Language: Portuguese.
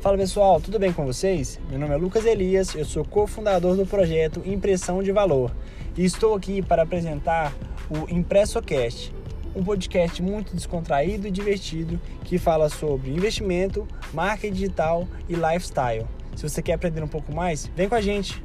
Fala pessoal, tudo bem com vocês? Meu nome é Lucas Elias, eu sou cofundador do projeto Impressão de Valor e estou aqui para apresentar o ImpressoCast, um podcast muito descontraído e divertido que fala sobre investimento, marca digital e lifestyle. Se você quer aprender um pouco mais, vem com a gente!